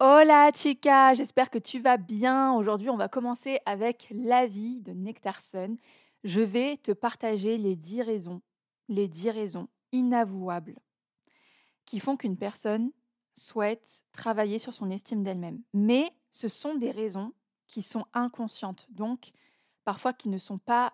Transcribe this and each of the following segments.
Hola chica, j'espère que tu vas bien. Aujourd'hui, on va commencer avec l'avis de Nectarson. Je vais te partager les 10 raisons, les 10 raisons inavouables qui font qu'une personne souhaite travailler sur son estime d'elle-même. Mais ce sont des raisons qui sont inconscientes, donc parfois qui ne sont pas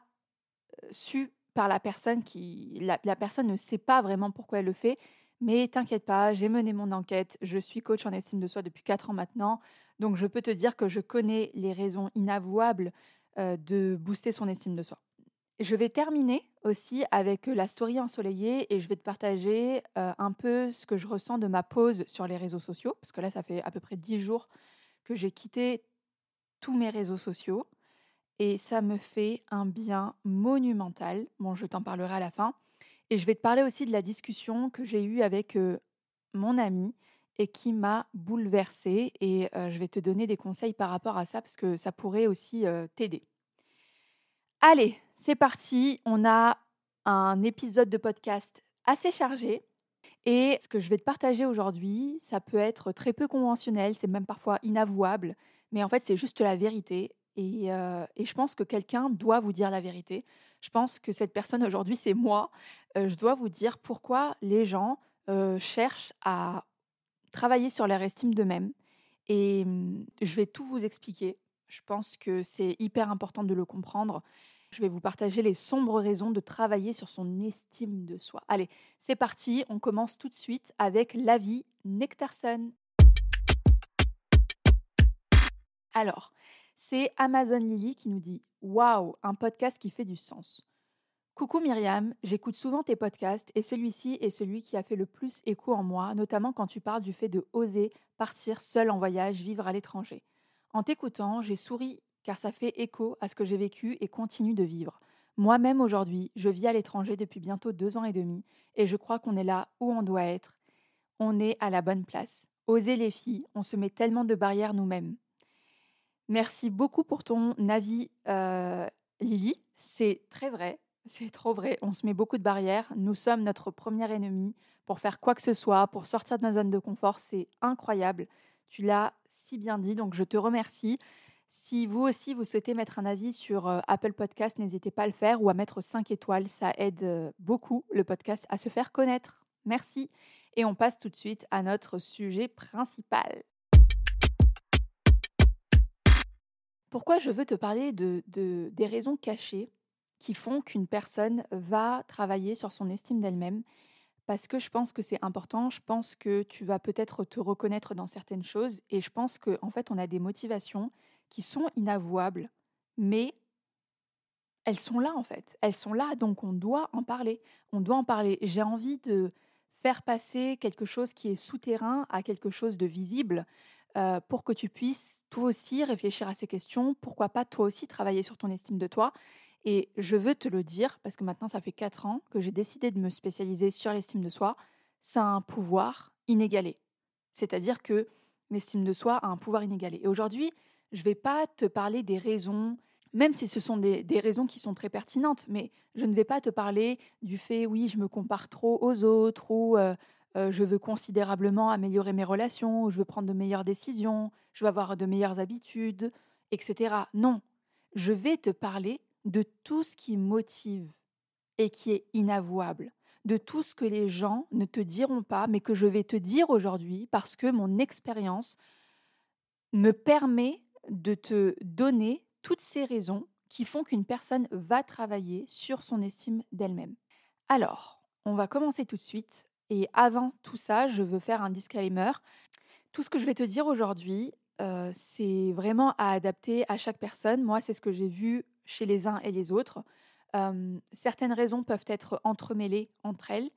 sues par la personne qui la, la personne ne sait pas vraiment pourquoi elle le fait mais t'inquiète pas, j'ai mené mon enquête, je suis coach en estime de soi depuis 4 ans maintenant, donc je peux te dire que je connais les raisons inavouables de booster son estime de soi. Je vais terminer aussi avec la story ensoleillée et je vais te partager un peu ce que je ressens de ma pause sur les réseaux sociaux, parce que là, ça fait à peu près 10 jours que j'ai quitté tous mes réseaux sociaux et ça me fait un bien monumental. Bon, je t'en parlerai à la fin. Et je vais te parler aussi de la discussion que j'ai eue avec mon ami et qui m'a bouleversée. Et je vais te donner des conseils par rapport à ça parce que ça pourrait aussi t'aider. Allez, c'est parti. On a un épisode de podcast assez chargé. Et ce que je vais te partager aujourd'hui, ça peut être très peu conventionnel, c'est même parfois inavouable, mais en fait c'est juste la vérité. Et, et je pense que quelqu'un doit vous dire la vérité. Je pense que cette personne aujourd'hui, c'est moi. je dois vous dire pourquoi les gens cherchent à travailler sur leur estime d'eux-mêmes. Et mmh, je vais tout vous expliquer. Je pense que c'est hyper important de le comprendre. Je vais vous partager les sombres raisons de travailler sur son estime de soi. Allez, c'est parti. On commence tout de suite avec l'avis Nectarson. Alors, c'est Amazon Lily qui nous dit Waouh, un podcast qui fait du sens. Coucou Myriam, j'écoute souvent tes podcasts et celui-ci est celui qui a fait le plus écho en moi, notamment quand tu parles du fait de oser partir seul en voyage, vivre à l'étranger. En t'écoutant, j'ai souri car ça fait écho à ce que j'ai vécu et continue de vivre. Moi-même aujourd'hui, je vis à l'étranger depuis bientôt deux ans et demi et je crois qu'on est là où on doit être. On est à la bonne place. Oser les filles, on se met tellement de barrières nous-mêmes. Merci beaucoup pour ton avis, euh, Lily. C'est très vrai, c'est trop vrai. On se met beaucoup de barrières. Nous sommes notre premier ennemi pour faire quoi que ce soit, pour sortir de notre zone de confort. C'est incroyable. Tu l'as si bien dit, donc je te remercie. Si vous aussi, vous souhaitez mettre un avis sur euh, Apple Podcast, n'hésitez pas à le faire ou à mettre 5 étoiles. Ça aide euh, beaucoup le podcast à se faire connaître. Merci. Et on passe tout de suite à notre sujet principal. Pourquoi je veux te parler de, des raisons cachées qui font qu'une personne va travailler sur son estime d'elle-même? Parce que je pense que c'est important, je pense que tu vas peut-être te reconnaître dans certaines choses et je pense qu'en en fait on a des motivations qui sont inavouables, mais elles sont là en fait, elles sont là, donc on doit en parler, on doit en parler. J'ai envie de faire passer quelque chose qui est souterrain à quelque chose de visible. Euh, pour que tu puisses toi aussi réfléchir à ces questions. Pourquoi pas toi aussi travailler sur ton estime de toi? Et je veux te le dire, parce que maintenant ça fait 4 ans que j'ai décidé de me spécialiser sur l'estime de soi. Ça a un pouvoir inégalé. C'est-à-dire que l'estime de soi a un pouvoir inégalé. Et aujourd'hui, je ne vais pas te parler des raisons, même si ce sont des, raisons qui sont très pertinentes, mais je ne vais pas te parler du fait, oui, je me compare trop aux autres, ou euh, je veux considérablement améliorer mes relations, je veux prendre de meilleures décisions, je veux avoir de meilleures habitudes, etc. Non, je vais te parler de tout ce qui motive et qui est inavouable, de tout ce que les gens ne te diront pas, mais que je vais te dire aujourd'hui parce que mon expérience me permet de te donner toutes ces raisons qui font qu'une personne va travailler sur son estime d'elle-même. Alors, on va commencer tout de suite et avant tout ça, je veux faire un disclaimer. Tout ce que je vais te dire aujourd'hui, euh, c'est vraiment à adapter à chaque personne. Moi, c'est ce que j'ai vu chez les uns et les autres. Euh, certaines raisons peuvent être entremêlées entre elles.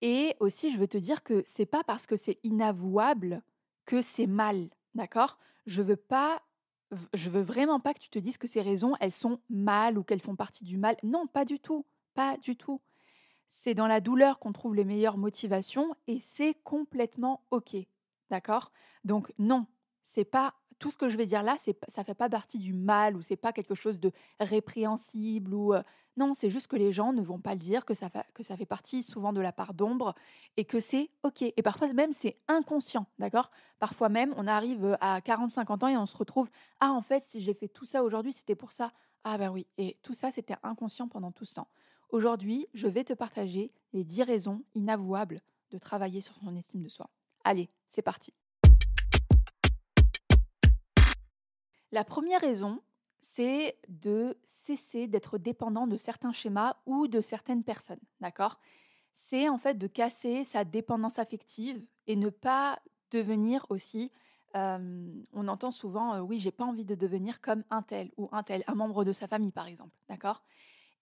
Et aussi, je veux te dire que c'est pas parce que c'est inavouable que c'est mal. D'accord? Je veux pas je veux vraiment pas que tu te dises que ces raisons, elles sont mal ou qu'elles font partie du mal. Non, pas du tout, pas du tout. C'est dans la douleur qu'on trouve les meilleures motivations et c'est complètement OK. D'accord? Donc non, c'est pas tout ce que je vais dire là, c'est ça fait pas partie du mal ou c'est pas quelque chose de répréhensible ou euh, non, c'est juste que les gens ne vont pas le dire que ça fait, que ça fait partie souvent de la part d'ombre et que c'est OK. Et parfois même c'est inconscient, d'accord? Parfois même on arrive à 40 50 ans et on se retrouve ah en fait si j'ai fait tout ça aujourd'hui, c'était pour ça. Ah ben oui, et tout ça c'était inconscient pendant tout ce temps. Aujourd'hui, je vais te partager les 10 raisons inavouables de travailler sur son estime de soi. Allez, c'est parti. La première raison, c'est de cesser d'être dépendant de certains schémas ou de certaines personnes, d'accord? C'est en fait de casser sa dépendance affective et ne pas devenir aussi on entend souvent, oui, j'ai pas envie de devenir comme un tel ou un tel, un membre de sa famille par exemple, d'accord?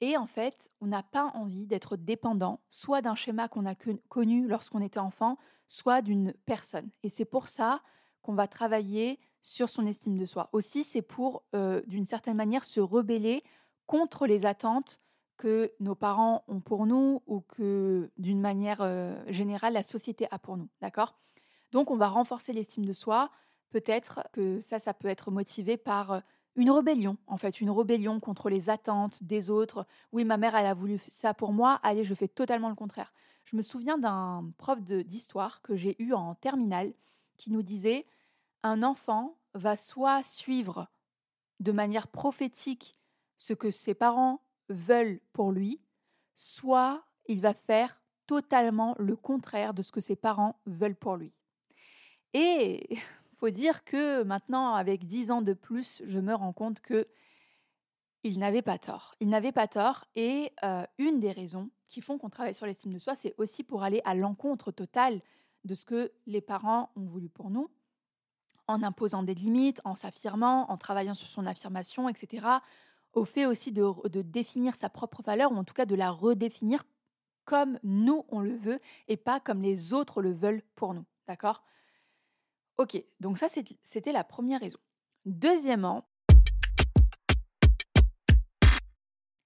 Et en fait, on n'a pas envie d'être dépendant, soit d'un schéma qu'on a connu lorsqu'on était enfant, soit d'une personne. Et c'est pour ça qu'on va travailler sur son estime de soi. Aussi, c'est pour, euh, d'une certaine manière, se rebeller contre les attentes que nos parents ont pour nous ou que, d'une manière euh, générale, la société a pour nous. D'accord? Donc, on va renforcer l'estime de soi. Peut-être que ça, ça peut être motivé par euh, une rébellion, en fait, une rébellion contre les attentes des autres. Oui, ma mère, elle a voulu ça pour moi, allez, je fais totalement le contraire. Je me souviens d'un prof d'histoire que j'ai eu en terminale qui nous disait un enfant va soit suivre de manière prophétique ce que ses parents veulent pour lui, soit il va faire totalement le contraire de ce que ses parents veulent pour lui. Et faut dire que maintenant, avec dix ans de plus, je me rends compte que il n'avait pas tort. Il n'avait pas tort. Et euh, une des raisons qui font qu'on travaille sur l'estime de soi, c'est aussi pour aller à l'encontre totale de ce que les parents ont voulu pour nous en imposant des limites, en s'affirmant, en travaillant sur son affirmation, etc., au fait aussi de, définir sa propre valeur, ou en tout cas de la redéfinir comme nous on le veut et pas comme les autres le veulent pour nous. D'accord? Ok, donc ça c'était la première raison. Deuxièmement,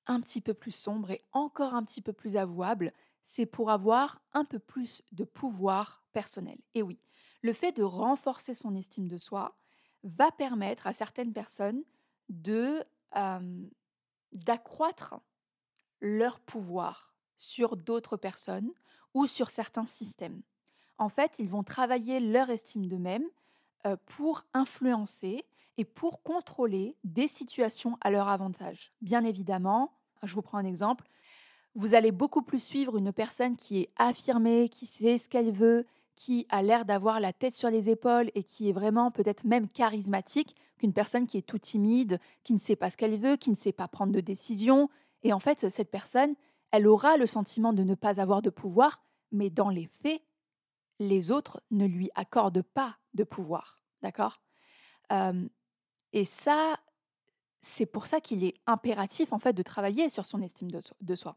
un petit peu plus sombre et encore un petit peu plus avouable, c'est pour avoir un peu plus de pouvoir personnel. Et oui, le fait de renforcer son estime de soi va permettre à certaines personnes de d'accroître leur pouvoir sur d'autres personnes ou sur certains systèmes. En fait, ils vont travailler leur estime d'eux-mêmes pour influencer et pour contrôler des situations à leur avantage. Bien évidemment, je vous prends un exemple, vous allez beaucoup plus suivre une personne qui est affirmée, qui sait ce qu'elle veut, qui a l'air d'avoir la tête sur les épaules et qui est vraiment peut-être même charismatique qu'une personne qui est tout timide, qui ne sait pas ce qu'elle veut, qui ne sait pas prendre de décision. Et en fait, cette personne, elle aura le sentiment de ne pas avoir de pouvoir, mais dans les faits, les autres ne lui accordent pas de pouvoir. D'accord? Et ça, c'est pour ça qu'il est impératif en fait de travailler sur son estime de soi.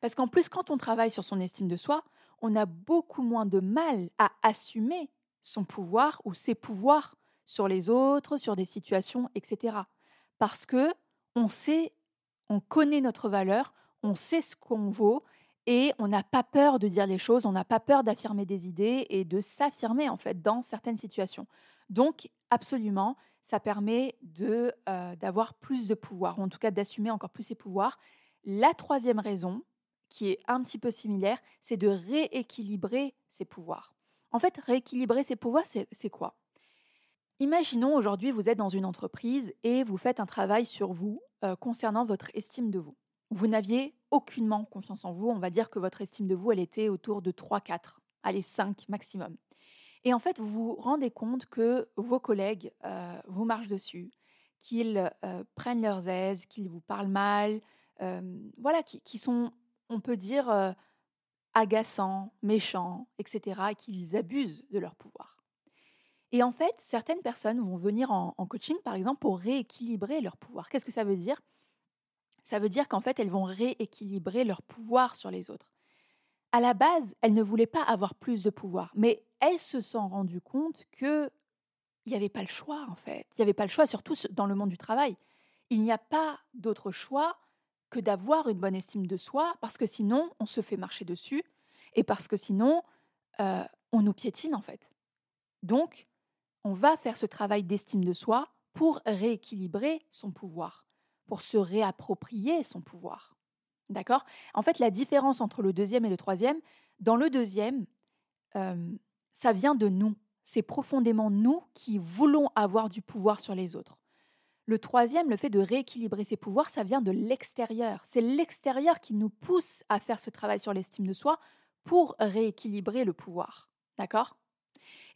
Parce qu'en plus, quand on travaille sur son estime de soi, on a beaucoup moins de mal à assumer son pouvoir ou ses pouvoirs sur les autres, sur des situations, etc. Parce que on sait, on connaît notre valeur, on sait ce qu'on vaut et on n'a pas peur de dire les choses, on n'a pas peur d'affirmer des idées et de s'affirmer en fait dans certaines situations. Donc absolument, ça permet de euh, d'avoir plus de pouvoir, ou en tout cas d'assumer encore plus ses pouvoirs. La troisième raison, qui est un petit peu similaire, c'est de rééquilibrer ses pouvoirs. En fait, rééquilibrer ses pouvoirs, c'est quoi? Imaginons aujourd'hui, vous êtes dans une entreprise et vous faites un travail sur vous euh, concernant votre estime de vous. Vous n'aviez aucunement confiance en vous. On va dire que votre estime de vous, elle était autour de 3, 4, allez, 5 maximum. Et en fait, vous vous rendez compte que vos collègues euh, vous marchent dessus, qu'ils euh, prennent leurs aises, qu'ils vous parlent mal, voilà, qui, qui, sont on peut dire, agaçants, méchants, etc., et qu'ils abusent de leur pouvoir. Et en fait, certaines personnes vont venir en, coaching, par exemple, pour rééquilibrer leur pouvoir. Qu'est-ce que ça veut dire? Ça veut dire qu'en fait, elles vont rééquilibrer leur pouvoir sur les autres. À la base, elles ne voulaient pas avoir plus de pouvoir, mais elles se sont rendues compte que il n'y avait pas le choix en fait. Il n'y avait pas le choix, surtout dans le monde du travail. Il n'y a pas d'autre choix que d'avoir une bonne estime de soi, parce que sinon, on se fait marcher dessus, et parce que sinon, euh, on nous piétine en fait. Donc, on va faire ce travail d'estime de soi pour rééquilibrer son pouvoir, pour se réapproprier son pouvoir. D'accord? En fait, la différence entre le deuxième et le troisième, dans le deuxième, ça vient de nous. C'est profondément nous qui voulons avoir du pouvoir sur les autres. Le troisième, le fait de rééquilibrer ses pouvoirs, ça vient de l'extérieur. C'est l'extérieur qui nous pousse à faire ce travail sur l'estime de soi pour rééquilibrer le pouvoir. D'accord?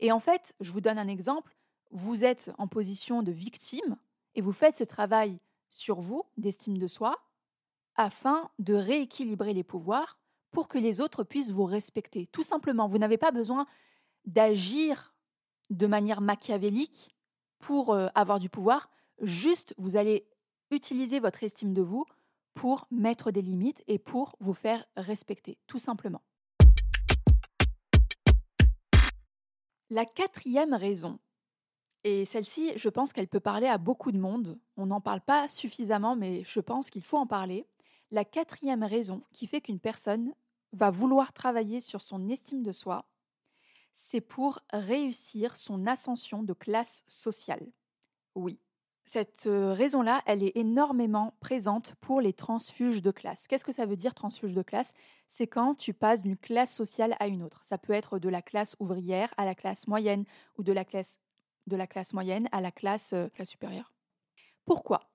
Et en fait, je vous donne un exemple. Vous êtes en position de victime et vous faites ce travail sur vous d'estime de soi afin de rééquilibrer les pouvoirs pour que les autres puissent vous respecter. Tout simplement, vous n'avez pas besoin d'agir de manière machiavélique pour euh, avoir du pouvoir. Juste, vous allez utiliser votre estime de vous pour mettre des limites et pour vous faire respecter, tout simplement. La quatrième raison, et celle-ci, je pense qu'elle peut parler à beaucoup de monde, on n'en parle pas suffisamment, mais je pense qu'il faut en parler. La quatrième raison qui fait qu'une personne va vouloir travailler sur son estime de soi, c'est pour réussir son ascension de classe sociale. Oui, cette euh, raison-là, elle est énormément présente pour les transfuges de classe. Qu'est-ce que ça veut dire transfuge de classe? C'est quand tu passes d'une classe sociale à une autre. Ça peut être de la classe ouvrière à la classe moyenne ou de la classe, de la classe moyenne à la classe, euh, classe supérieure. Pourquoi?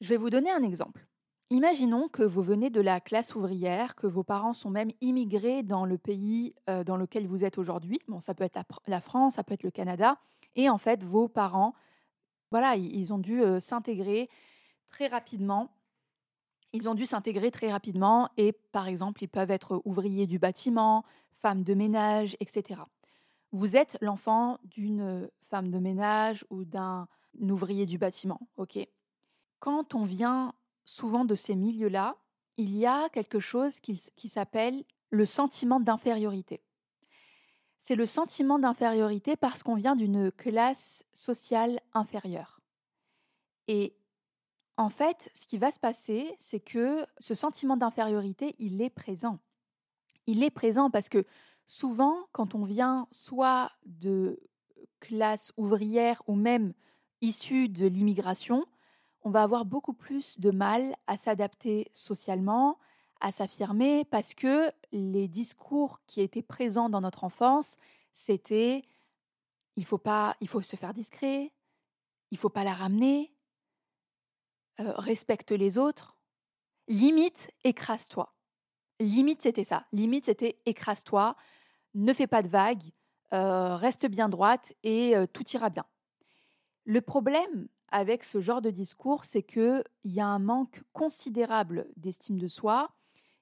Je vais vous donner un exemple. Imaginons que vous venez de la classe ouvrière, que vos parents sont même immigrés dans le pays euh, dans lequel vous êtes aujourd'hui. Bon, ça peut être la France, ça peut être le Canada. Et en fait, vos parents voilà, ils ont dû s'intégrer très rapidement. Ils ont dû s'intégrer très rapidement et, par exemple, ils peuvent être ouvriers du bâtiment, femmes de ménage, etc. Vous êtes l'enfant d'une femme de ménage ou d'un ouvrier du bâtiment, ok? Quand on vient souvent de ces milieux-là, il y a quelque chose qui s'appelle le sentiment d'infériorité c'est le sentiment d'infériorité parce qu'on vient d'une classe sociale inférieure. Et en fait, ce qui va se passer, c'est que ce sentiment d'infériorité, il est présent. Il est présent parce que souvent, quand on vient soit de classe ouvrière ou même issu de l'immigration, on va avoir beaucoup plus de mal à s'adapter socialement, à s'affirmer parce que les discours qui étaient présents dans notre enfance, c'était il faut pas, il faut se faire discret, il faut pas la ramener, respecte les autres, limite écrase-toi. Limite c'était ça, limite c'était écrase-toi, ne fais pas de vagues, euh, reste bien droite et euh, tout ira bien. Le problème avec ce genre de discours, c'est qu'il y a un manque considérable d'estime de soi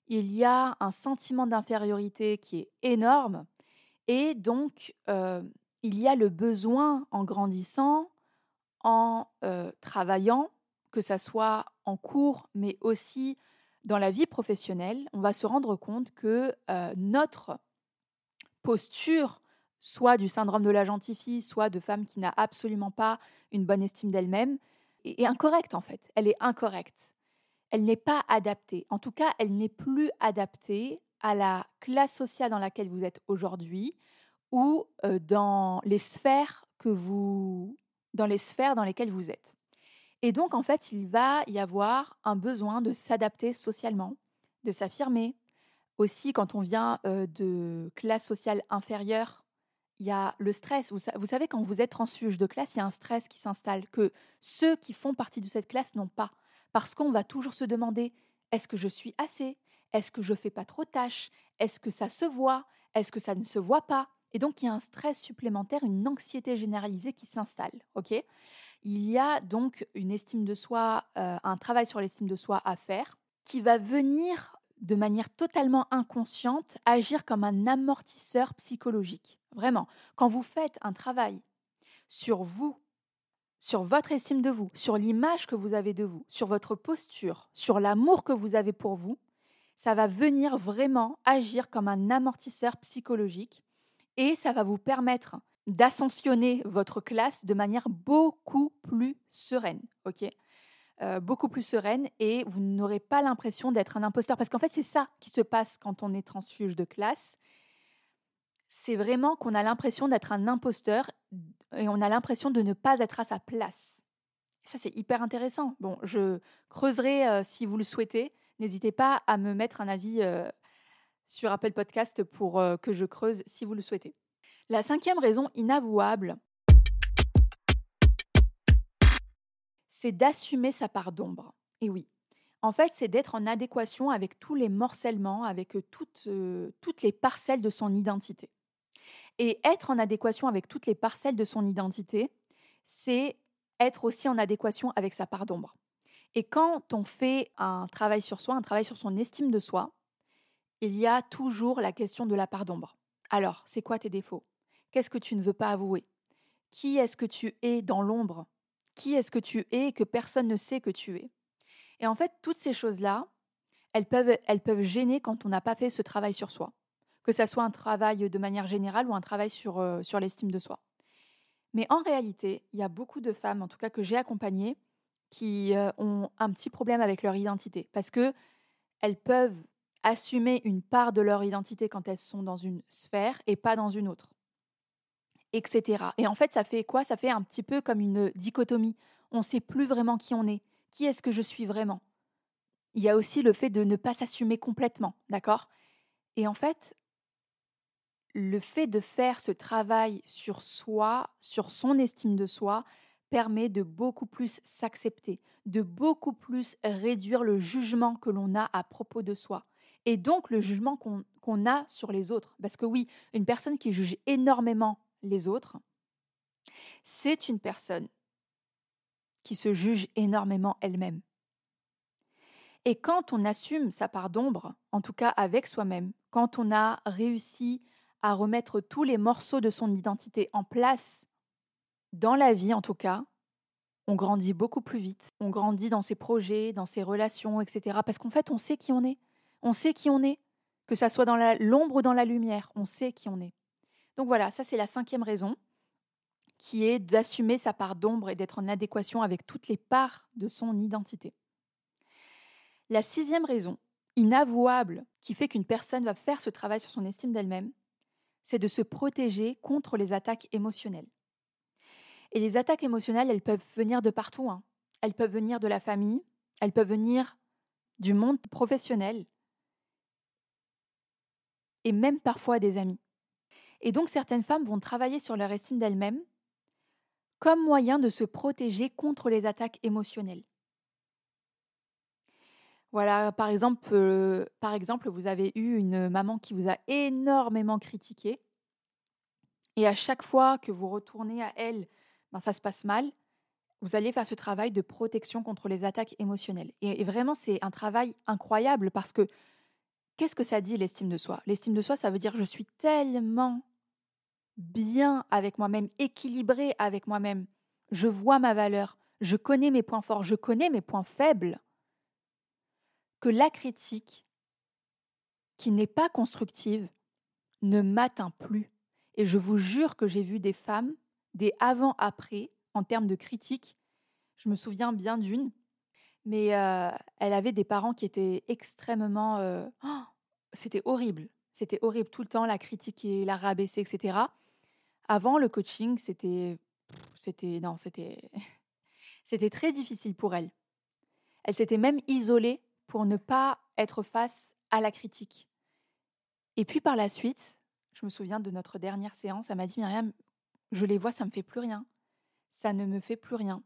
il y a un sentiment d'infériorité qui est énorme et donc euh, il y a le besoin en grandissant, en travaillant, que ça soit en cours mais aussi dans la vie professionnelle, on va se rendre compte que notre posture, soit du syndrome de la gentille fille, soit de femme qui n'a absolument pas une bonne estime d'elle-même, est incorrecte en fait. Elle est incorrecte elle n'est pas adaptée. En tout cas, elle n'est plus adaptée à la classe sociale dans laquelle vous êtes aujourd'hui ou euh, dans les sphères que vous dans les sphères dans lesquelles vous êtes. Et donc en fait, il va y avoir un besoin de s'adapter socialement, de s'affirmer. Aussi quand on vient de classe sociale inférieure, il y a le stress. Vous, vous savez, quand vous êtes transfuge de classe, il y a un stress qui s'installe que ceux qui font partie de cette classe n'ont pas. Parce qu'on va toujours se demander est-ce que je suis assez? Est-ce que je fais pas trop de tâches? Est-ce que ça se voit? Est-ce que ça ne se voit pas? Et donc il y a un stress supplémentaire, une anxiété généralisée qui s'installe. Ok? Il y a donc une estime de soi, un travail sur l'estime de soi à faire, qui va venir de manière totalement inconsciente agir comme un amortisseur psychologique. Vraiment, quand vous faites un travail sur vous sur votre estime de vous, sur l'image que vous avez de vous, sur votre posture, sur l'amour que vous avez pour vous, ça va venir vraiment agir comme un amortisseur psychologique et ça va vous permettre d'ascensionner votre classe de manière beaucoup plus sereine, ok? Euh, beaucoup plus sereine et vous n'aurez pas l'impression d'être un imposteur. Parce qu'en fait, c'est ça qui se passe quand on est transfuge de classe. C'est vraiment qu'on a l'impression d'être un imposteur et on a l'impression de ne pas être à sa place. ça, c'est hyper intéressant. Bon, je creuserai euh, si vous le souhaitez. N'hésitez pas à me mettre un avis euh, sur Apple Podcast pour que je creuse si vous le souhaitez. La cinquième raison inavouable, c'est d'assumer sa part d'ombre. Et oui, en fait, c'est d'être en adéquation avec tous les morcellement, avec toutes, toutes les parcelles de son identité. Et être en adéquation avec toutes les parcelles de son identité, c'est être aussi en adéquation avec sa part d'ombre. Et quand on fait un travail sur soi, un travail sur son estime de soi, il y a toujours la question de la part d'ombre. Alors, c'est quoi tes défauts? Qu'est-ce que tu ne veux pas avouer? Qui est-ce que tu es dans l'ombre? Qui est-ce que tu es que personne ne sait que tu es. Et en fait, toutes ces choses-là, elles peuvent, gêner quand on n'a pas fait ce travail sur soi, que ça soit un travail de manière générale ou un travail sur, euh, l'estime de soi. Mais en réalité, il y a beaucoup de femmes, en tout cas que j'ai accompagnées, qui euh, ont un petit problème avec leur identité. Parce que elles peuvent assumer une part de leur identité quand elles sont dans une sphère et pas dans une autre etc. Et en fait, ça fait quoi? Ça fait un petit peu comme une dichotomie. On ne sait plus vraiment qui on est. Qui est-ce que je suis vraiment? Il y a aussi le fait de ne pas s'assumer complètement, d'accord? Et en fait, le fait de faire ce travail sur soi, sur son estime de soi, permet de beaucoup plus s'accepter, de beaucoup plus réduire le jugement que l'on a à propos de soi. Et donc le jugement qu'on a sur les autres. Parce que oui, une personne qui juge énormément les autres, c'est une personne qui se juge énormément elle-même. Et quand on assume sa part d'ombre, en tout cas avec soi-même, quand on a réussi à remettre tous les morceaux de son identité en place, dans la vie en tout cas, on grandit beaucoup plus vite. On grandit dans ses projets, dans ses relations, etc. Parce qu'en fait, on sait qui on est. On sait qui on est. Que ça soit dans l'ombre ou dans la lumière, on sait qui on est. Donc voilà, ça c'est la cinquième raison, qui est d'assumer sa part d'ombre et d'être en adéquation avec toutes les parts de son identité. La sixième raison, inavouable, qui fait qu'une personne va faire ce travail sur son estime d'elle-même, c'est de se protéger contre les attaques émotionnelles. Et les attaques émotionnelles, elles peuvent venir de partout. Hein. Elles peuvent venir de la famille, elles peuvent venir du monde professionnel et même parfois des amis. Et donc certaines femmes vont travailler sur leur estime d'elles-mêmes comme moyen de se protéger contre les attaques émotionnelles. Voilà, par exemple, euh, par exemple, vous avez eu une maman qui vous a énormément critiqué, et à chaque fois que vous retournez à elle, ben, ça se passe mal. Vous allez faire ce travail de protection contre les attaques émotionnelles. et vraiment, c'est un travail incroyable parce que Qu'est-ce que ça dit l'estime de soi? L'estime de soi, ça veut dire je suis tellement bien avec moi-même, équilibré avec moi-même. Je vois ma valeur, je connais mes points forts, je connais mes points faibles. Que la critique, qui n'est pas constructive, ne m'atteint plus. Et je vous jure que j'ai vu des femmes, des avant-après, en termes de critique. Je me souviens bien d'une, mais elle avait des parents qui étaient extrêmement... Oh, c'était horrible. C'était horrible tout le temps, la critiquer, la rabaisser, etc. Avant le coaching, c'était... C'était... Non, c'était... c'était très difficile pour elle. Elle s'était même isolée pour ne pas être face à la critique. Et puis par la suite, je me souviens de notre dernière séance, elle m'a dit Myriam, je les vois, ça me fait plus rien. Ça ne me fait plus rien.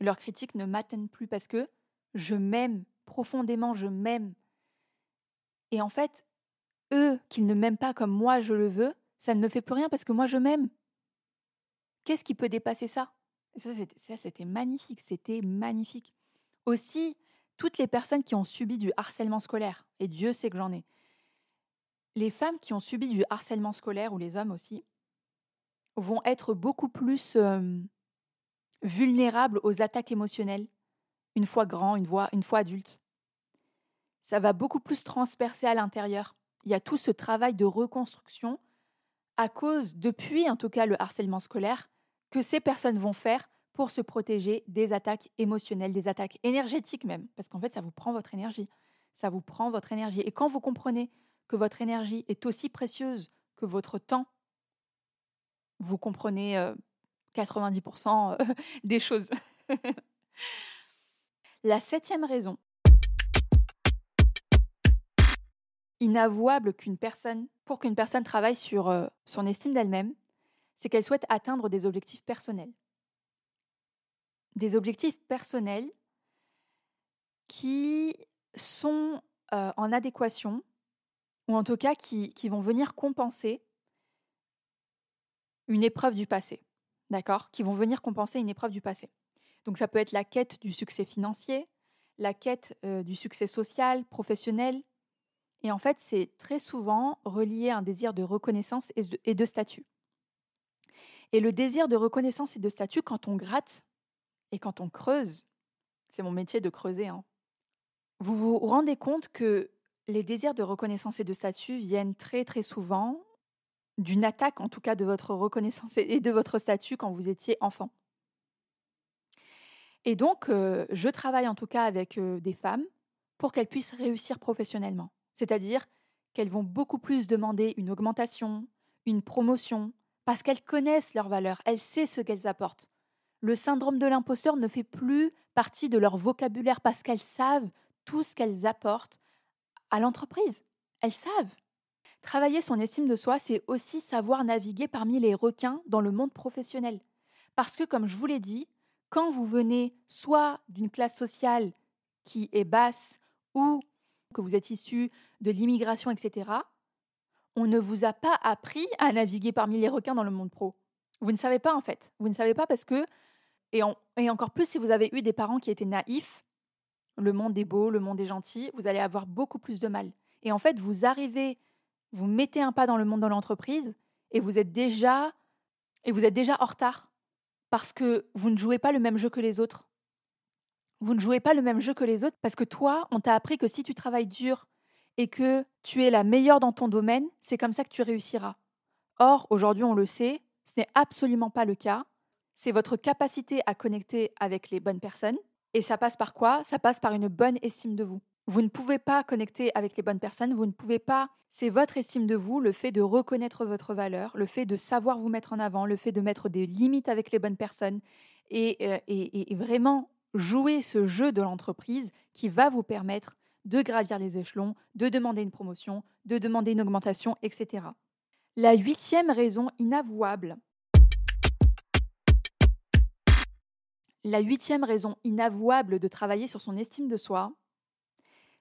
Leurs critiques ne m'atteignent plus parce que je m'aime profondément, je m'aime. Et en fait, eux, qu'ils ne m'aiment pas comme moi je le veux, ça ne me fait plus rien parce que moi je m'aime. Qu'est-ce qui peut dépasser ça? Ça, c'était magnifique, c'était magnifique. Aussi, toutes les personnes qui ont subi du harcèlement scolaire, et Dieu sait que j'en ai, les femmes qui ont subi du harcèlement scolaire, ou les hommes aussi, vont être beaucoup plus vulnérables aux attaques émotionnelles une fois grand, une fois, une fois adulte. Ça va beaucoup plus transpercer à l'intérieur. Il y a tout ce travail de reconstruction à cause, depuis en tout cas le harcèlement scolaire, que ces personnes vont faire pour se protéger des attaques émotionnelles, des attaques énergétiques même, parce qu'en fait, ça vous prend votre énergie. Ça vous prend votre énergie. Et quand vous comprenez que votre énergie est aussi précieuse que votre temps, vous comprenez 90% euh, des choses. La septième raison inavouable qu'une personne, pour qu'une personne travaille sur euh, son estime d'elle-même, c'est qu'elle souhaite atteindre des objectifs personnels. Des objectifs personnels qui sont euh, en adéquation, ou en tout cas qui, vont venir compenser une épreuve du passé. D'accord? Qui vont venir compenser une épreuve du passé. Donc ça peut être la quête du succès financier, la quête euh, du succès social, professionnel, et en fait, c'est très souvent relié à un désir de reconnaissance et de statut. Et le désir de reconnaissance et de statut, quand on gratte et quand on creuse, c'est mon métier de creuser, hein, vous vous rendez compte que les désirs de reconnaissance et de statut viennent très très souvent d'une attaque, en tout cas de votre reconnaissance et de votre statut quand vous étiez enfant. Et donc, euh, je travaille en tout cas avec euh, des femmes pour qu'elles puissent réussir professionnellement. C'est-à-dire qu'elles vont beaucoup plus demander une augmentation, une promotion, parce qu'elles connaissent leurs valeurs, elles savent ce qu'elles apportent. Le syndrome de l'imposteur ne fait plus partie de leur vocabulaire parce qu'elles savent tout ce qu'elles apportent à l'entreprise. Elles savent. Travailler son estime de soi, c'est aussi savoir naviguer parmi les requins dans le monde professionnel. Parce que, comme je vous l'ai dit, quand vous venez soit d'une classe sociale qui est basse ou que vous êtes issu de l'immigration, etc., on ne vous a pas appris à naviguer parmi les requins dans le monde pro. Vous ne savez pas en fait. Vous ne savez pas parce que, et, encore plus si vous avez eu des parents qui étaient naïfs, le monde est beau, le monde est gentil, vous allez avoir beaucoup plus de mal. Et en fait, vous arrivez, vous mettez un pas dans le monde de l'entreprise et vous êtes déjà et vous êtes déjà en retard parce que vous ne jouez pas le même jeu que les autres. Vous ne jouez pas le même jeu que les autres parce que toi, on t'a appris que si tu travailles dur et que tu es la meilleure dans ton domaine, c'est comme ça que tu réussiras. Or, aujourd'hui, on le sait, ce n'est absolument pas le cas. C'est votre capacité à connecter avec les bonnes personnes. Et ça passe par quoi? Ça passe par une bonne estime de vous. Vous ne pouvez pas connecter avec les bonnes personnes, vous ne pouvez pas, c'est votre estime de vous, le fait de reconnaître votre valeur, le fait de savoir vous mettre en avant, le fait de mettre des limites avec les bonnes personnes et, euh, et vraiment jouer ce jeu de l'entreprise qui va vous permettre de gravir les échelons, de demander une promotion, de demander une augmentation, etc. La huitième raison inavouable. La huitième raison inavouable de travailler sur son estime de soi,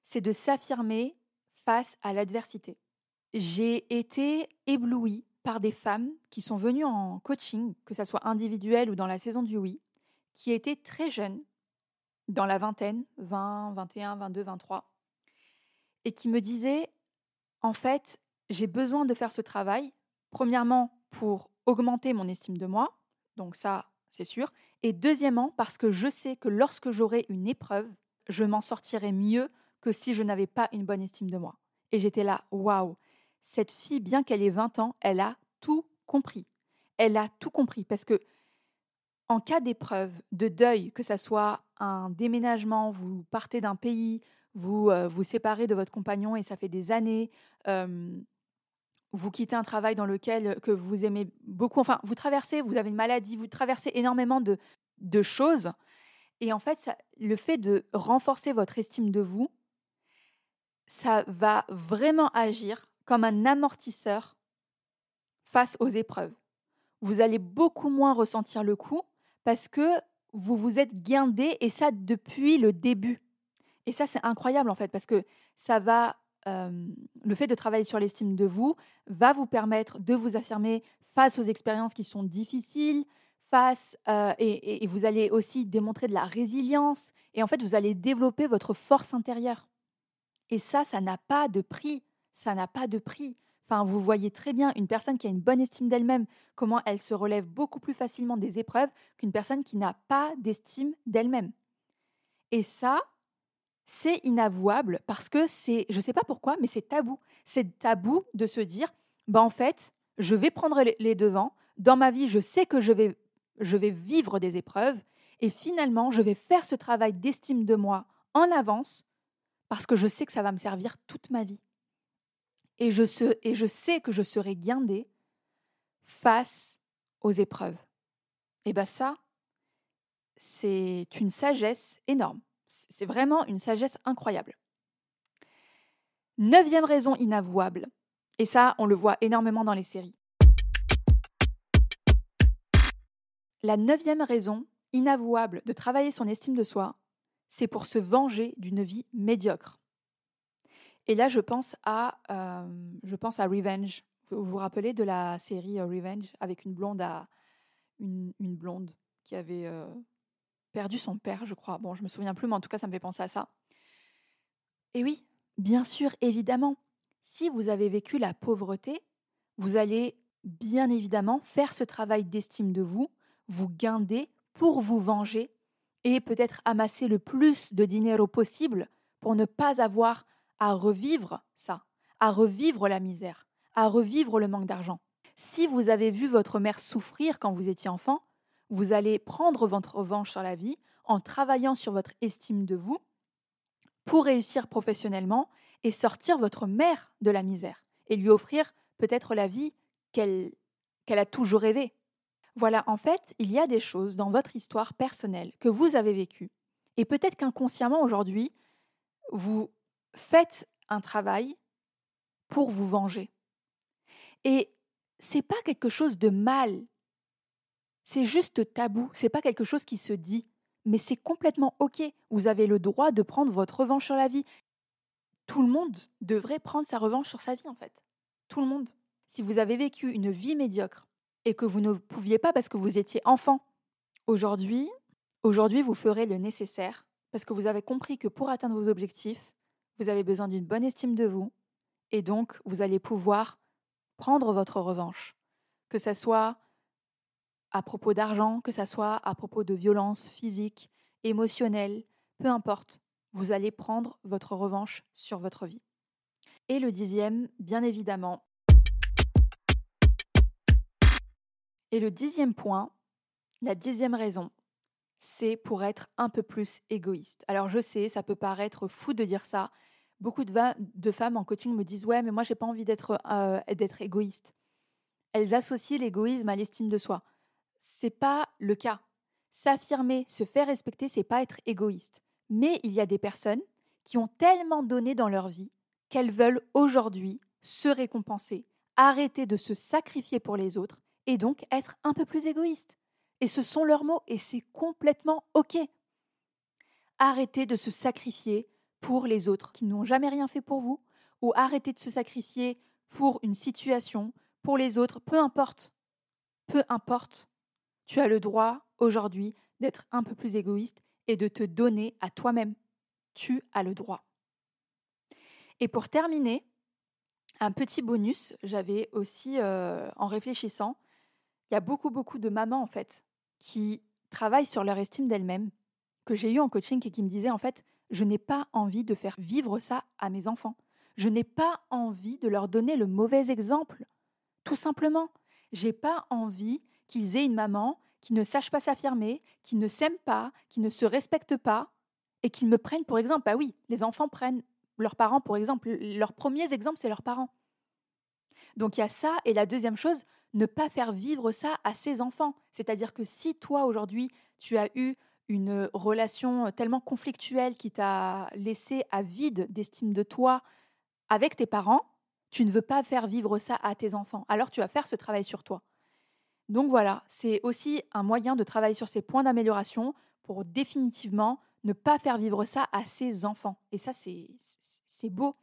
c'est de s'affirmer face à l'adversité. J'ai été éblouie par des femmes qui sont venues en coaching, que ce soit individuel ou dans la saison du oui, qui étaient très jeunes, dans la vingtaine, 20, 21, 22, 23, et qui me disait, en fait, j'ai besoin de faire ce travail, premièrement pour augmenter mon estime de moi, donc ça, c'est sûr, et deuxièmement parce que je sais que lorsque j'aurai une épreuve, je m'en sortirai mieux que si je n'avais pas une bonne estime de moi. Et j'étais là, waouh, cette fille, bien qu'elle ait 20 ans, elle a tout compris. Elle a tout compris parce que en cas d'épreuve, de deuil, que ce soit un déménagement, vous partez d'un pays, vous euh, vous séparez de votre compagnon et ça fait des années, vous quittez un travail dans lequel que vous aimez beaucoup, enfin, vous traversez, vous avez une maladie, vous traversez énormément de, de choses. Et en fait, le fait de renforcer votre estime de vous, ça va vraiment agir comme un amortisseur face aux épreuves. Vous allez beaucoup moins ressentir le coup parce que vous vous êtes guindé et ça depuis le début. Et ça, c'est incroyable en fait parce que ça va, le fait de travailler sur l'estime de vous va vous permettre de vous affirmer face aux expériences qui sont difficiles, face et, et, vous allez aussi démontrer de la résilience et en fait vous allez développer votre force intérieure. Et ça, ça n'a pas de prix. Ça n'a pas de prix. Enfin, vous voyez très bien une personne qui a une bonne estime d'elle-même, comment elle se relève beaucoup plus facilement des épreuves qu'une personne qui n'a pas d'estime d'elle-même. Et ça, c'est inavouable parce que c'est, je ne sais pas pourquoi, mais c'est tabou. C'est tabou de se dire, bah en fait, je vais prendre les devants. Dans ma vie, je sais que je vais, je vais vivre des épreuves. Et finalement, je vais faire ce travail d'estime de moi en avance parce que je sais que ça va me servir toute ma vie. Et je, et je sais que je serai guindée face aux épreuves. Et bien ça, c'est une sagesse énorme. C'est vraiment une sagesse incroyable. Neuvième raison inavouable, et ça, on le voit énormément dans les séries. La neuvième raison inavouable de travailler son estime de soi, c'est pour se venger d'une vie médiocre. Et là, je pense à, euh, je pense à Revenge. Vous vous rappelez de la série euh, Revenge avec une blonde une, blonde qui avait euh, perdu son père, je crois. Bon, je me souviens plus, mais en tout cas, ça me fait penser à ça. Et oui, bien sûr, évidemment, si vous avez vécu la pauvreté, vous allez bien évidemment faire ce travail d'estime de vous, vous guinder pour vous venger et peut-être amasser le plus de dinero possible pour ne pas avoir à revivre ça, à revivre la misère, à revivre le manque d'argent. Si vous avez vu votre mère souffrir quand vous étiez enfant, vous allez prendre votre revanche sur la vie en travaillant sur votre estime de vous pour réussir professionnellement et sortir votre mère de la misère et lui offrir peut-être la vie qu'elle a toujours rêvé. Voilà, en fait, il y a des choses dans votre histoire personnelle que vous avez vécues. Et peut-être qu'inconsciemment aujourd'hui, vous faites un travail pour vous venger. Et c'est pas quelque chose de mal. C'est juste tabou, c'est pas quelque chose qui se dit, mais c'est complètement OK. Vous avez le droit de prendre votre revanche sur la vie. Tout le monde devrait prendre sa revanche sur sa vie en fait. Tout le monde. Si vous avez vécu une vie médiocre et que vous ne pouviez pas parce que vous étiez enfant. Aujourd'hui, aujourd'hui, vous ferez le nécessaire parce que vous avez compris que pour atteindre vos objectifs, vous avez besoin d'une bonne estime de vous et donc vous allez pouvoir prendre votre revanche, que ce soit à propos d'argent, que ce soit à propos de violence physique, émotionnelle, peu importe, vous allez prendre votre revanche sur votre vie. Et le dixième, bien évidemment, Et le dixième point, la dixième raison, c'est pour être un peu plus égoïste. Alors je sais, ça peut paraître fou de dire ça. Beaucoup de, femmes en coaching me disent ouais, mais moi j'ai pas envie d'être euh, d'être égoïste. Elles associent l'égoïsme à l'estime de soi. C'est pas le cas. S'affirmer, se faire respecter, c'est pas être égoïste. Mais il y a des personnes qui ont tellement donné dans leur vie qu'elles veulent aujourd'hui se récompenser, arrêter de se sacrifier pour les autres et donc être un peu plus égoïste. Et ce sont leurs mots et c'est complètement OK. Arrêtez de se sacrifier pour les autres qui n'ont jamais rien fait pour vous ou arrêtez de se sacrifier pour une situation, pour les autres, peu importe. Peu importe. Tu as le droit aujourd'hui d'être un peu plus égoïste et de te donner à toi-même. Tu as le droit. Et pour terminer, un petit bonus, j'avais aussi, euh, en réfléchissant, il y a beaucoup, beaucoup de mamans, en fait, qui travaillent sur leur estime d'elles-mêmes, que j'ai eu en coaching et qui me disaient, en fait, je n'ai pas envie de faire vivre ça à mes enfants. Je n'ai pas envie de leur donner le mauvais exemple. Tout simplement. J'ai pas envie qu'ils aient une maman qui ne sache pas s'affirmer, qui ne s'aime pas, qui ne se respecte pas, et qu'ils me prennent pour exemple. Bah oui, les enfants prennent leurs parents pour exemple. Leurs premiers exemples, c'est leurs parents. Donc il y a ça. Et la deuxième chose, ne pas faire vivre ça à ses enfants. C'est-à-dire que si toi, aujourd'hui, tu as eu une relation tellement conflictuelle qui t'a laissé à vide d'estime de toi avec tes parents, tu ne veux pas faire vivre ça à tes enfants. Alors tu vas faire ce travail sur toi. Donc voilà, c'est aussi un moyen de travailler sur ces points d'amélioration pour définitivement ne pas faire vivre ça à ses enfants. Et ça, c'est beau.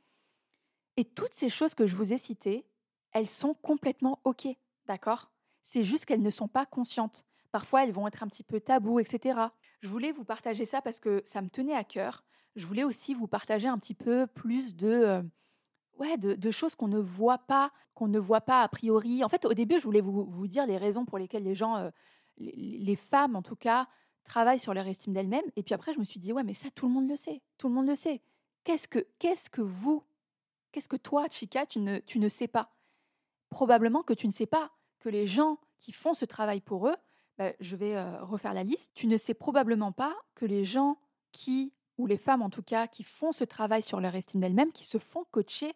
Et toutes ces choses que je vous ai citées, elles sont complètement OK. D'accord? C'est juste qu'elles ne sont pas conscientes. Parfois, elles vont être un petit peu taboues, etc. Je voulais vous partager ça parce que ça me tenait à cœur. Je voulais aussi vous partager un petit peu plus de, euh, ouais, de, choses qu'on ne voit pas, qu'on ne voit pas a priori. En fait, au début, je voulais vous, dire les raisons pour lesquelles les gens, euh, les, femmes en tout cas, travaillent sur leur estime d'elles-mêmes. Et puis après, je me suis dit, ouais, mais ça, tout le monde le sait. Tout le monde le sait. Qu'est-ce que, qu'est-ce que vous, qu'est-ce que toi, Chica, tu ne, tu ne sais pas? Probablement que tu ne sais pas que les gens qui font ce travail pour eux, bah, je vais refaire la liste, tu ne sais probablement pas que les gens qui, ou les femmes en tout cas, qui font ce travail sur leur estime d'elles-mêmes, qui se font coacher,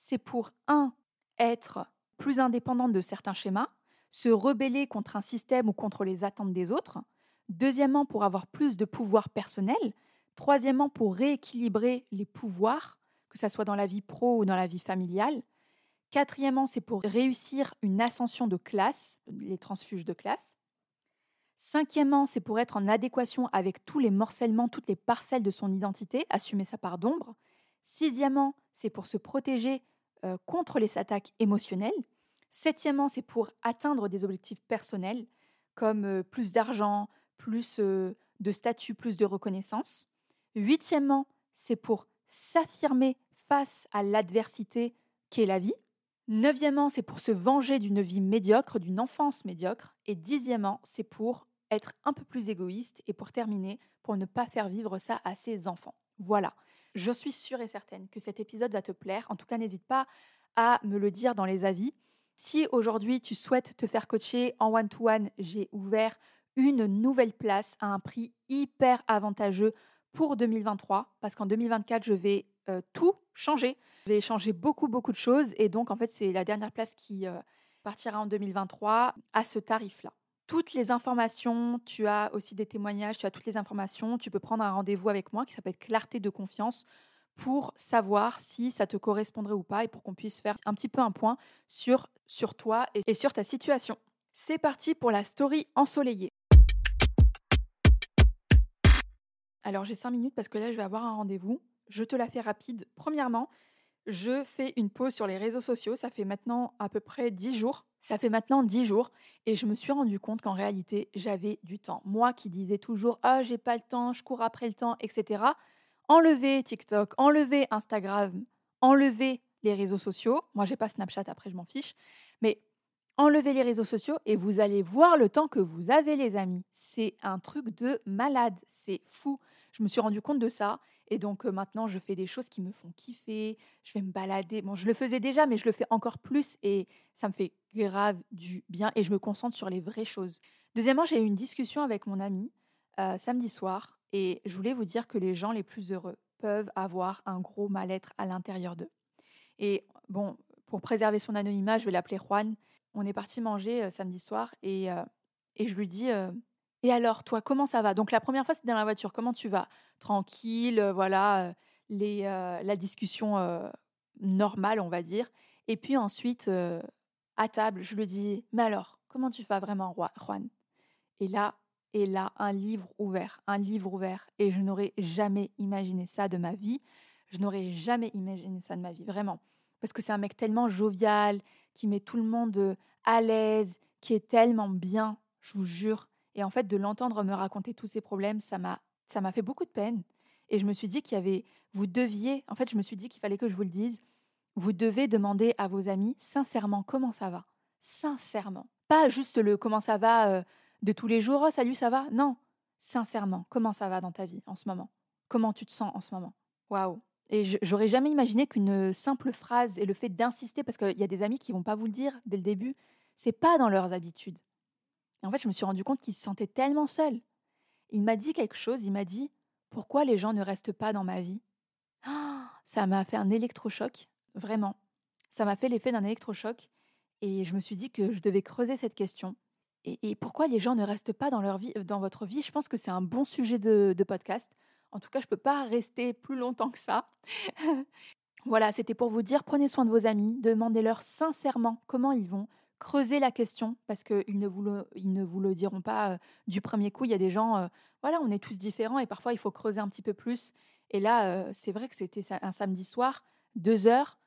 c'est pour, un, être plus indépendante de certains schémas, se rebeller contre un système ou contre les attentes des autres. Deuxièmement, pour avoir plus de pouvoir personnel. Troisièmement, pour rééquilibrer les pouvoirs, que ce soit dans la vie pro ou dans la vie familiale. Quatrièmement, c'est pour réussir une ascension de classe, les transfuges de classe. Cinquièmement, c'est pour être en adéquation avec tous les morcellements, toutes les parcelles de son identité, assumer sa part d'ombre. Sixièmement, c'est pour se protéger euh, contre les attaques émotionnelles. Septièmement, c'est pour atteindre des objectifs personnels comme euh, plus d'argent, plus euh, de statut, plus de reconnaissance. Huitièmement, c'est pour s'affirmer face à l'adversité qu'est la vie. Neuvièmement, c'est pour se venger d'une vie médiocre, d'une enfance médiocre. Et dixièmement, c'est pour être un peu plus égoïste et pour terminer, pour ne pas faire vivre ça à ses enfants. Voilà, je suis sûre et certaine que cet épisode va te plaire. En tout cas, n'hésite pas à me le dire dans les avis. Si aujourd'hui tu souhaites te faire coacher en one-to-one, j'ai ouvert une nouvelle place à un prix hyper avantageux pour 2023 parce qu'en 2024, je vais euh, tout changer. Je vais changer beaucoup, beaucoup de choses et donc en fait, c'est la dernière place qui euh, partira en 2023 à ce tarif-là toutes les informations, tu as aussi des témoignages, tu as toutes les informations, tu peux prendre un rendez-vous avec moi qui s'appelle Clarté de confiance pour savoir si ça te correspondrait ou pas et pour qu'on puisse faire un petit peu un point sur, toi et, sur ta situation. C'est parti pour la story ensoleillée. Alors j'ai cinq minutes parce que là je vais avoir un rendez-vous. Je te la fais rapide. Premièrement, je fais une pause sur les réseaux sociaux. Ça fait maintenant à peu près dix jours ça fait maintenant dix jours et je me suis rendu compte qu'en réalité, j'avais du temps. Moi qui disais toujours Ah, j'ai pas le temps, je cours après le temps, etc. Enlever TikTok, enlever Instagram, enlever les réseaux sociaux. Moi, j'ai pas Snapchat, après, je m'en fiche. Mais enlever les réseaux sociaux et vous allez voir le temps que vous avez, les amis. C'est un truc de malade. C'est fou. Je me suis rendu compte de ça et donc maintenant, je fais des choses qui me font kiffer. Je vais me balader. Bon, je le faisais déjà, mais je le fais encore plus et ça me fait grave du bien et je me concentre sur les vraies choses. Deuxièmement, j'ai eu une discussion avec mon ami samedi soir et je voulais vous dire que les gens les plus heureux peuvent avoir un gros mal-être à l'intérieur d'eux. Et bon, pour préserver son anonymat, je vais l'appeler Juan. On est parti manger samedi soir et, et je lui dis et alors, toi, comment ça va? Donc, la première fois, c'était dans la voiture. Comment tu vas? Tranquille, voilà, les, la discussion normale, on va dire. Et puis ensuite, à table, je lui dis Mais alors, comment tu vas vraiment, Juan? Et là, et là, un livre ouvert, un livre ouvert. Et je n'aurais jamais imaginé ça de ma vie. Je n'aurais jamais imaginé ça de ma vie, vraiment. Parce que c'est un mec tellement jovial, qui met tout le monde à l'aise, qui est tellement bien, je vous jure. Et en fait, de l'entendre me raconter tous ses problèmes, ça m'a, ça m'a fait beaucoup de peine. Et je me suis dit qu'il y avait, vous deviez, en fait, je me suis dit qu'il fallait que je vous le dise, vous devez demander à vos amis sincèrement comment ça va. Sincèrement. Pas juste le comment ça va euh, de tous les jours, oh, salut, ça va? Non, sincèrement, comment ça va dans ta vie en ce moment? Comment tu te sens en ce moment? Waouh Et j'aurais jamais imaginé qu'une simple phrase et le fait d'insister, parce qu'il y a des amis qui vont pas vous le dire dès le début, c'est pas dans leurs habitudes. Et en fait, je me suis rendu compte qu'il se sentait tellement seul. Il m'a dit quelque chose, il m'a dit Pourquoi les gens ne restent pas dans ma vie? Ça m'a fait un électrochoc, vraiment. Ça m'a fait l'effet d'un électrochoc. Et je me suis dit que je devais creuser cette question. Et, pourquoi les gens ne restent pas dans, leur vie, dans votre vie? Je pense que c'est un bon sujet de, de podcast. En tout cas, je ne peux pas rester plus longtemps que ça. voilà, c'était pour vous dire, prenez soin de vos amis, demandez-leur sincèrement comment ils vont, creusez la question parce qu'ils ne, vous le, ne vous le diront pas du premier coup. Il y a des gens, voilà, on est tous différents et parfois il faut creuser un petit peu plus. Et là, c'est vrai que c'était un samedi soir, deux heures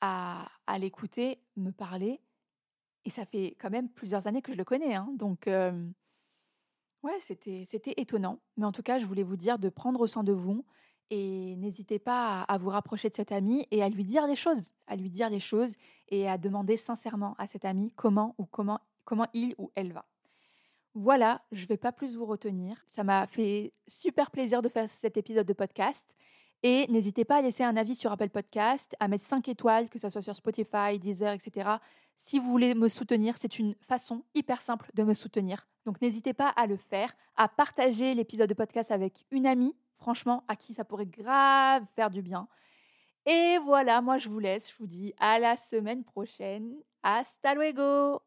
à, à l'écouter, me parler. Et ça fait quand même plusieurs années que je le connais. Hein. donc, ouais, c'était étonnant. Mais en tout cas, je voulais vous dire de prendre soin de vous, et n'hésitez pas à, vous rapprocher de cet ami et à lui dire des choses, à lui dire des choses et à demander sincèrement à cet ami comment ou comment, comment il ou elle va. Voilà, je ne vais pas plus vous retenir. Ça m'a fait super plaisir de faire cet épisode de podcast Et n'hésitez pas à laisser un avis sur Apple Podcast, à mettre 5 étoiles, que ce soit sur Spotify, Deezer, etc. Si vous voulez me soutenir, c'est une façon hyper simple de me soutenir. Donc n'hésitez pas à le faire, à partager l'épisode de podcast avec une amie, franchement, à qui ça pourrait grave faire du bien. Et voilà, moi je vous laisse, je vous dis à la semaine prochaine. Hasta luego